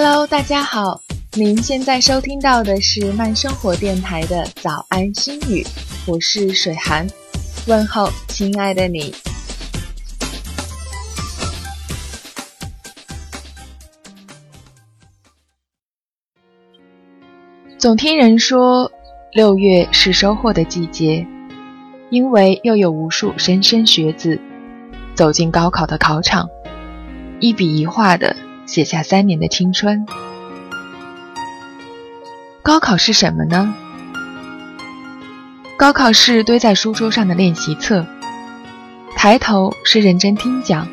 Hello，大家好，您现在收听到的是慢生活电台的早安心语，我是水寒，问候亲爱的你。总听人说，六月是收获的季节，因为又有无数莘莘学子走进高考的考场，一笔一画的写下三年的青春。高考是什么呢？高考是堆在书桌上的练习册，抬头是认真听讲，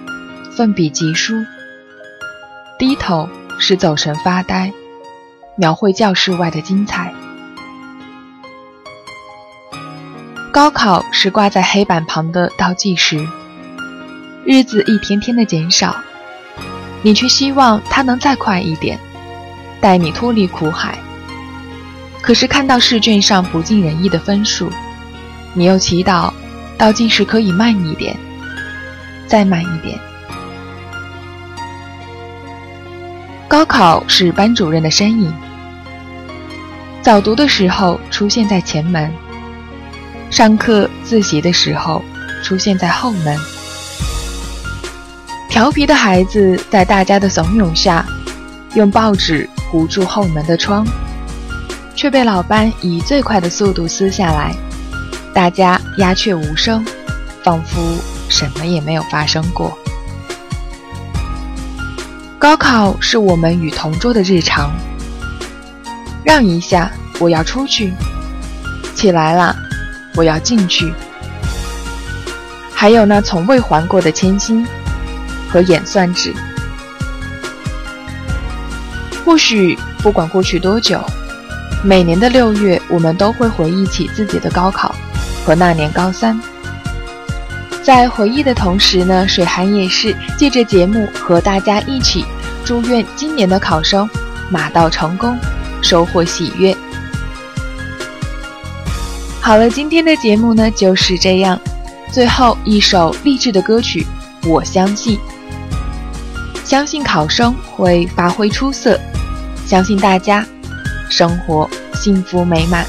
奋笔疾书；低头是走神发呆。描绘教室外的精彩。高考是挂在黑板旁的倒计时，日子一天天的减少，你却希望它能再快一点，带你脱离苦海。可是看到试卷上不尽人意的分数，你又祈祷倒计时可以慢一点，再慢一点。高考是班主任的身影。早读的时候出现在前门，上课自习的时候出现在后门。调皮的孩子在大家的怂恿下，用报纸糊住后门的窗，却被老班以最快的速度撕下来。大家鸦雀无声，仿佛什么也没有发生过。高考是我们与同桌的日常。让一下，我要出去。起来了，我要进去。还有那从未还过的铅心和演算纸。或许不管过去多久，每年的六月，我们都会回忆起自己的高考和那年高三。在回忆的同时呢，水寒也是借着节目和大家一起祝愿今年的考生马到成功。收获喜悦。好了，今天的节目呢就是这样。最后一首励志的歌曲，我相信，相信考生会发挥出色，相信大家生活幸福美满。